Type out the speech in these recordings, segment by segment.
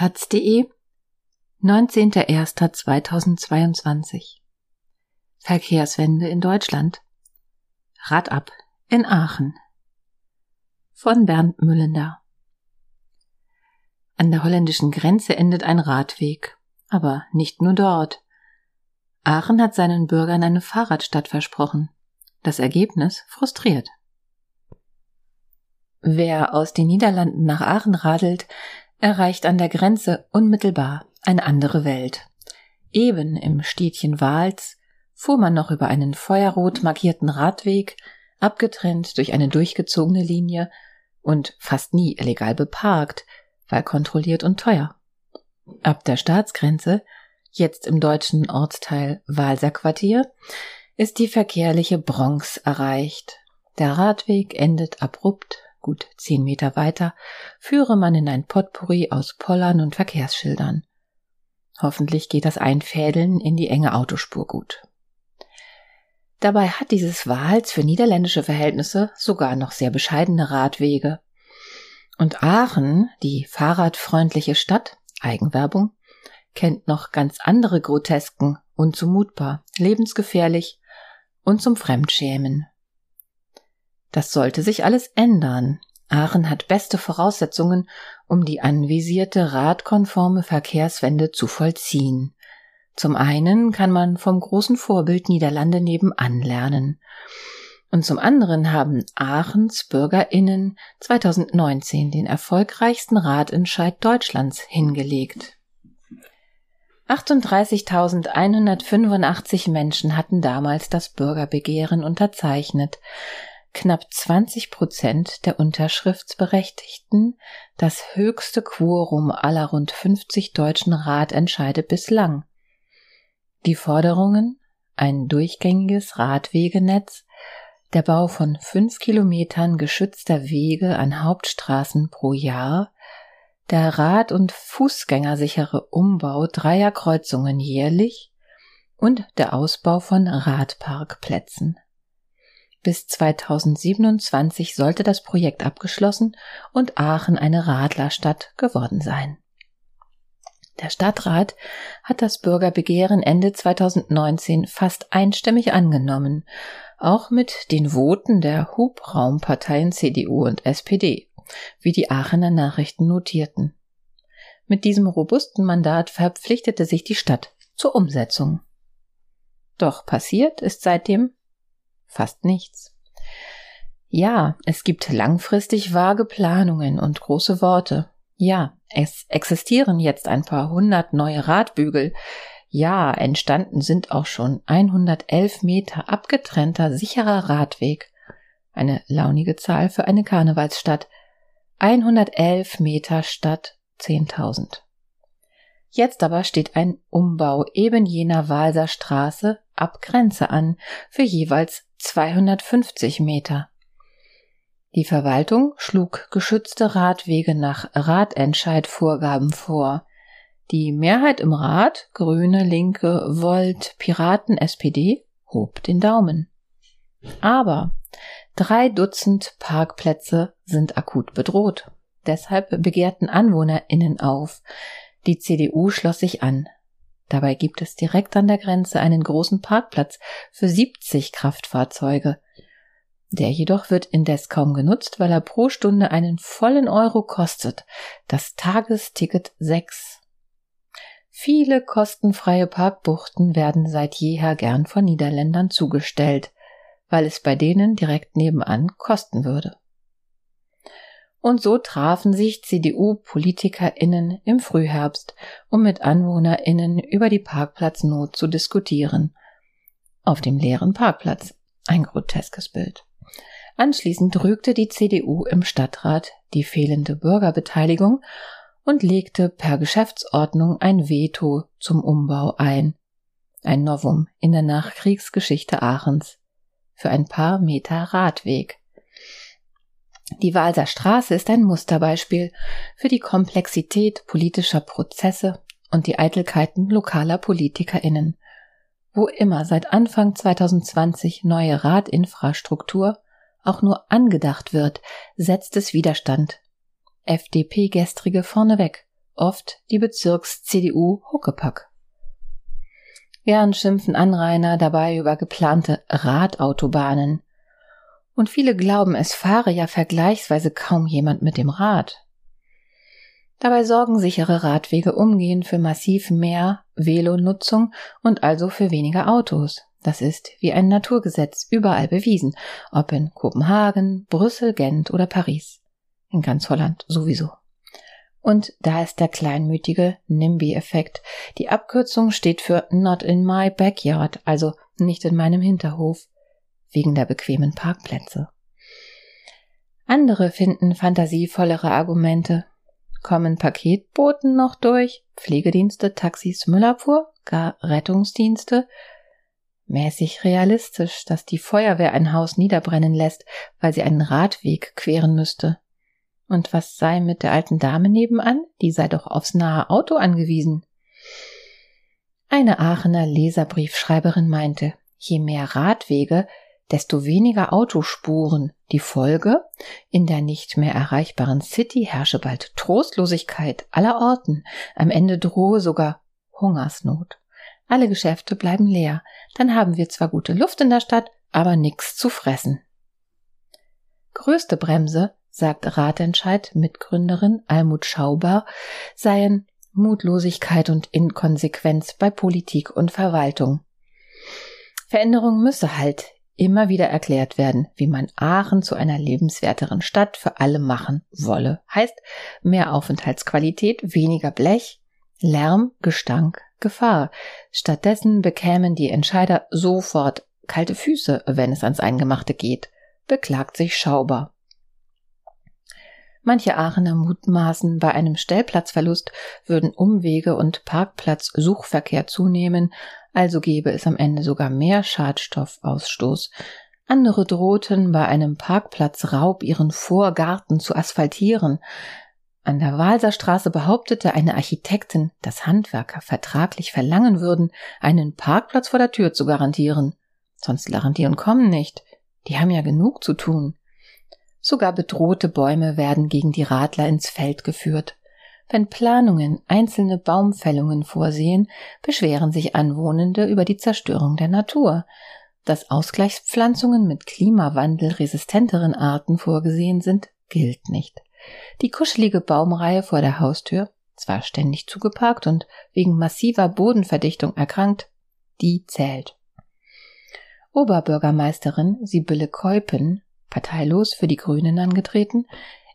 taz.de 19.01.2022 Verkehrswende in Deutschland Rad ab in Aachen von Bernd Müllender An der holländischen Grenze endet ein Radweg, aber nicht nur dort. Aachen hat seinen Bürgern eine Fahrradstadt versprochen. Das Ergebnis frustriert. Wer aus den Niederlanden nach Aachen radelt, erreicht an der Grenze unmittelbar eine andere Welt. Eben im Städtchen Wals fuhr man noch über einen feuerrot markierten Radweg, abgetrennt durch eine durchgezogene Linie und fast nie illegal beparkt, weil kontrolliert und teuer. Ab der Staatsgrenze, jetzt im deutschen Ortsteil Walser Quartier, ist die verkehrliche Bronx erreicht. Der Radweg endet abrupt Gut zehn Meter weiter führe man in ein Potpourri aus Pollern und Verkehrsschildern. Hoffentlich geht das Einfädeln in die enge Autospur gut. Dabei hat dieses Wals für niederländische Verhältnisse sogar noch sehr bescheidene Radwege. Und Aachen, die fahrradfreundliche Stadt, Eigenwerbung, kennt noch ganz andere Grotesken, unzumutbar, lebensgefährlich und zum Fremdschämen. Das sollte sich alles ändern. Aachen hat beste Voraussetzungen, um die anvisierte radkonforme Verkehrswende zu vollziehen. Zum einen kann man vom großen Vorbild Niederlande nebenan lernen. Und zum anderen haben Aachens BürgerInnen 2019 den erfolgreichsten Radentscheid Deutschlands hingelegt. 38.185 Menschen hatten damals das Bürgerbegehren unterzeichnet knapp 20 Prozent der Unterschriftsberechtigten, das höchste Quorum aller rund 50 deutschen Ratentscheide bislang. Die Forderungen ein durchgängiges Radwegenetz, der Bau von fünf Kilometern geschützter Wege an Hauptstraßen pro Jahr, der Rad- und Fußgängersichere Umbau dreier Kreuzungen jährlich und der Ausbau von Radparkplätzen. Bis 2027 sollte das Projekt abgeschlossen und Aachen eine Radlerstadt geworden sein. Der Stadtrat hat das Bürgerbegehren Ende 2019 fast einstimmig angenommen, auch mit den Voten der Hubraumparteien CDU und SPD, wie die Aachener Nachrichten notierten. Mit diesem robusten Mandat verpflichtete sich die Stadt zur Umsetzung. Doch passiert ist seitdem fast nichts. Ja, es gibt langfristig vage Planungen und große Worte. Ja, es existieren jetzt ein paar hundert neue Radbügel. Ja, entstanden sind auch schon 111 Meter abgetrennter sicherer Radweg. Eine launige Zahl für eine Karnevalsstadt. 111 Meter statt 10.000. Jetzt aber steht ein Umbau eben jener Walser Straße ab Grenze an für jeweils 250 Meter. Die Verwaltung schlug geschützte Radwege nach Radentscheidvorgaben vor. Die Mehrheit im Rat, Grüne, Linke, Volt, Piraten, SPD, hob den Daumen. Aber drei Dutzend Parkplätze sind akut bedroht. Deshalb begehrten AnwohnerInnen auf. Die CDU schloss sich an. Dabei gibt es direkt an der Grenze einen großen Parkplatz für 70 Kraftfahrzeuge. Der jedoch wird indes kaum genutzt, weil er pro Stunde einen vollen Euro kostet, das Tagesticket 6. Viele kostenfreie Parkbuchten werden seit jeher gern von Niederländern zugestellt, weil es bei denen direkt nebenan kosten würde. Und so trafen sich CDU-PolitikerInnen im Frühherbst, um mit AnwohnerInnen über die Parkplatznot zu diskutieren. Auf dem leeren Parkplatz. Ein groteskes Bild. Anschließend rügte die CDU im Stadtrat die fehlende Bürgerbeteiligung und legte per Geschäftsordnung ein Veto zum Umbau ein. Ein Novum in der Nachkriegsgeschichte Aachens. Für ein paar Meter Radweg. Die Walser Straße ist ein Musterbeispiel für die Komplexität politischer Prozesse und die Eitelkeiten lokaler PolitikerInnen. Wo immer seit Anfang 2020 neue Radinfrastruktur auch nur angedacht wird, setzt es Widerstand. FDP-Gestrige vorneweg, oft die Bezirks-CDU Huckepack. Gern schimpfen Anrainer dabei über geplante Radautobahnen. Und viele glauben, es fahre ja vergleichsweise kaum jemand mit dem Rad. Dabei sorgen sichere Radwege umgehend für massiv mehr Velonutzung und also für weniger Autos. Das ist wie ein Naturgesetz überall bewiesen, ob in Kopenhagen, Brüssel, Gent oder Paris. In ganz Holland sowieso. Und da ist der kleinmütige NIMBY-Effekt. Die Abkürzung steht für Not in my backyard, also nicht in meinem Hinterhof, wegen der bequemen Parkplätze. Andere finden fantasievollere Argumente, kommen Paketboten noch durch, Pflegedienste, Taxis, Müllabfuhr, gar Rettungsdienste. Mäßig realistisch, dass die Feuerwehr ein Haus niederbrennen lässt, weil sie einen Radweg queren müsste. Und was sei mit der alten Dame nebenan? Die sei doch aufs nahe Auto angewiesen. Eine Aachener Leserbriefschreiberin meinte, je mehr Radwege, desto weniger Autospuren. Die Folge? In der nicht mehr erreichbaren City herrsche bald Trostlosigkeit aller Orten. Am Ende drohe sogar Hungersnot. Alle Geschäfte bleiben leer. Dann haben wir zwar gute Luft in der Stadt, aber nix zu fressen. Größte Bremse, sagt Ratentscheid Mitgründerin Almut Schauber, seien Mutlosigkeit und Inkonsequenz bei Politik und Verwaltung. Veränderung müsse halt immer wieder erklärt werden, wie man Aachen zu einer lebenswerteren Stadt für alle machen wolle. Heißt mehr Aufenthaltsqualität, weniger Blech, Lärm, Gestank, Gefahr. Stattdessen bekämen die Entscheider sofort kalte Füße, wenn es ans Eingemachte geht, beklagt sich Schauber. Manche Aachener mutmaßen, bei einem Stellplatzverlust würden Umwege und Parkplatzsuchverkehr zunehmen, also gäbe es am Ende sogar mehr Schadstoffausstoß. Andere drohten, bei einem Parkplatzraub ihren Vorgarten zu asphaltieren. An der Walserstraße behauptete eine Architektin, dass Handwerker vertraglich verlangen würden, einen Parkplatz vor der Tür zu garantieren. Sonst garantieren kommen nicht. Die haben ja genug zu tun. Sogar bedrohte Bäume werden gegen die Radler ins Feld geführt. Wenn Planungen einzelne Baumfällungen vorsehen, beschweren sich Anwohnende über die Zerstörung der Natur. Dass Ausgleichspflanzungen mit klimawandelresistenteren Arten vorgesehen sind, gilt nicht. Die kuschelige Baumreihe vor der Haustür, zwar ständig zugeparkt und wegen massiver Bodenverdichtung erkrankt, die zählt. Oberbürgermeisterin Sibylle Keupen parteilos für die Grünen angetreten,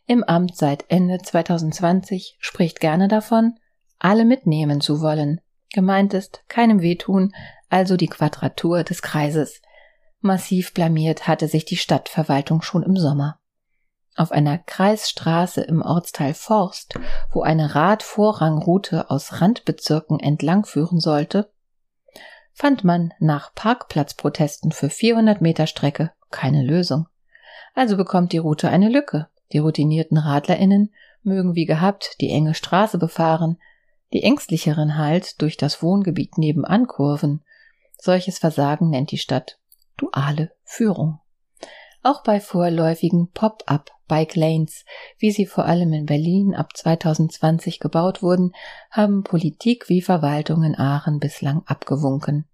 im Amt seit Ende 2020, spricht gerne davon, alle mitnehmen zu wollen. Gemeint ist, keinem wehtun, also die Quadratur des Kreises. Massiv blamiert hatte sich die Stadtverwaltung schon im Sommer. Auf einer Kreisstraße im Ortsteil Forst, wo eine Radvorrangroute aus Randbezirken entlangführen sollte, fand man nach Parkplatzprotesten für 400 Meter Strecke keine Lösung. Also bekommt die Route eine Lücke. Die routinierten RadlerInnen mögen wie gehabt die enge Straße befahren, die ängstlicheren halt durch das Wohngebiet nebenan kurven. Solches Versagen nennt die Stadt duale Führung. Auch bei vorläufigen Pop-up Bike Lanes, wie sie vor allem in Berlin ab 2020 gebaut wurden, haben Politik wie Verwaltung in Aachen bislang abgewunken.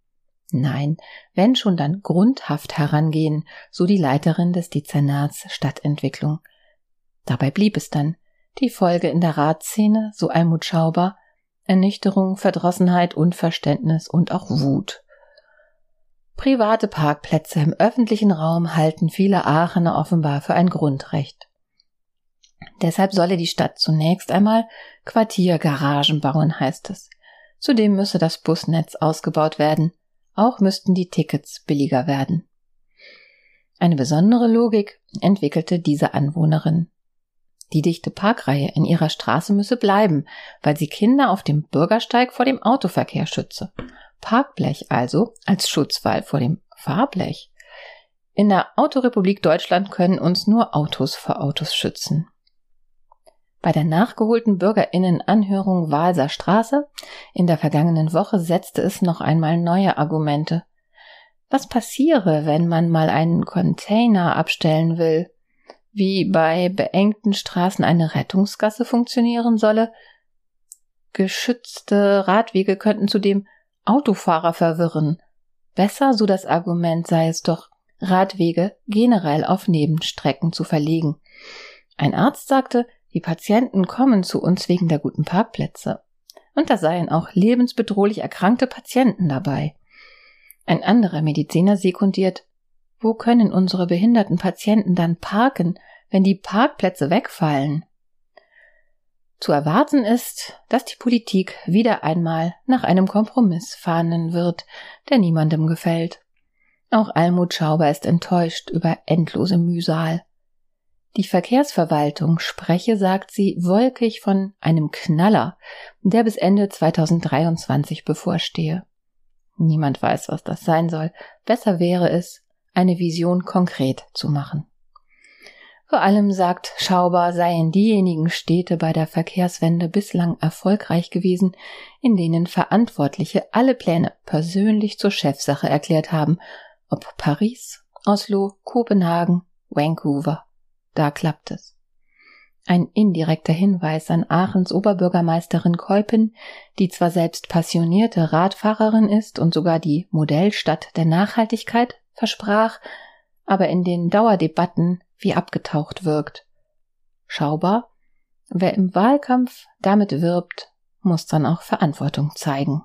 Nein, wenn schon dann grundhaft herangehen, so die Leiterin des Dezernats Stadtentwicklung. Dabei blieb es dann. Die Folge in der Ratszene, so Almut Schauber, Ernüchterung, Verdrossenheit, Unverständnis und auch Wut. Private Parkplätze im öffentlichen Raum halten viele Aachener offenbar für ein Grundrecht. Deshalb solle die Stadt zunächst einmal Quartiergaragen bauen, heißt es. Zudem müsse das Busnetz ausgebaut werden. Auch müssten die Tickets billiger werden. Eine besondere Logik entwickelte diese Anwohnerin. Die dichte Parkreihe in ihrer Straße müsse bleiben, weil sie Kinder auf dem Bürgersteig vor dem Autoverkehr schütze. Parkblech also als Schutzwall vor dem Fahrblech. In der Autorepublik Deutschland können uns nur Autos vor Autos schützen. Bei der nachgeholten Bürgerinnenanhörung Walser Straße in der vergangenen Woche setzte es noch einmal neue Argumente. Was passiere, wenn man mal einen Container abstellen will? Wie bei beengten Straßen eine Rettungsgasse funktionieren solle? Geschützte Radwege könnten zudem Autofahrer verwirren. Besser, so das Argument, sei es doch, Radwege generell auf Nebenstrecken zu verlegen. Ein Arzt sagte, die Patienten kommen zu uns wegen der guten Parkplätze. Und da seien auch lebensbedrohlich erkrankte Patienten dabei. Ein anderer Mediziner sekundiert, wo können unsere behinderten Patienten dann parken, wenn die Parkplätze wegfallen? Zu erwarten ist, dass die Politik wieder einmal nach einem Kompromiss fahnen wird, der niemandem gefällt. Auch Almut Schauber ist enttäuscht über endlose Mühsal. Die Verkehrsverwaltung spreche, sagt sie, wolkig von einem Knaller, der bis Ende 2023 bevorstehe. Niemand weiß, was das sein soll. Besser wäre es, eine Vision konkret zu machen. Vor allem sagt Schauber, seien diejenigen Städte bei der Verkehrswende bislang erfolgreich gewesen, in denen Verantwortliche alle Pläne persönlich zur Chefsache erklärt haben, ob Paris, Oslo, Kopenhagen, Vancouver. Da klappt es. Ein indirekter Hinweis an Aachens Oberbürgermeisterin Keupen, die zwar selbst passionierte Radfahrerin ist und sogar die Modellstadt der Nachhaltigkeit versprach, aber in den Dauerdebatten wie abgetaucht wirkt. Schaubar, wer im Wahlkampf damit wirbt, muss dann auch Verantwortung zeigen.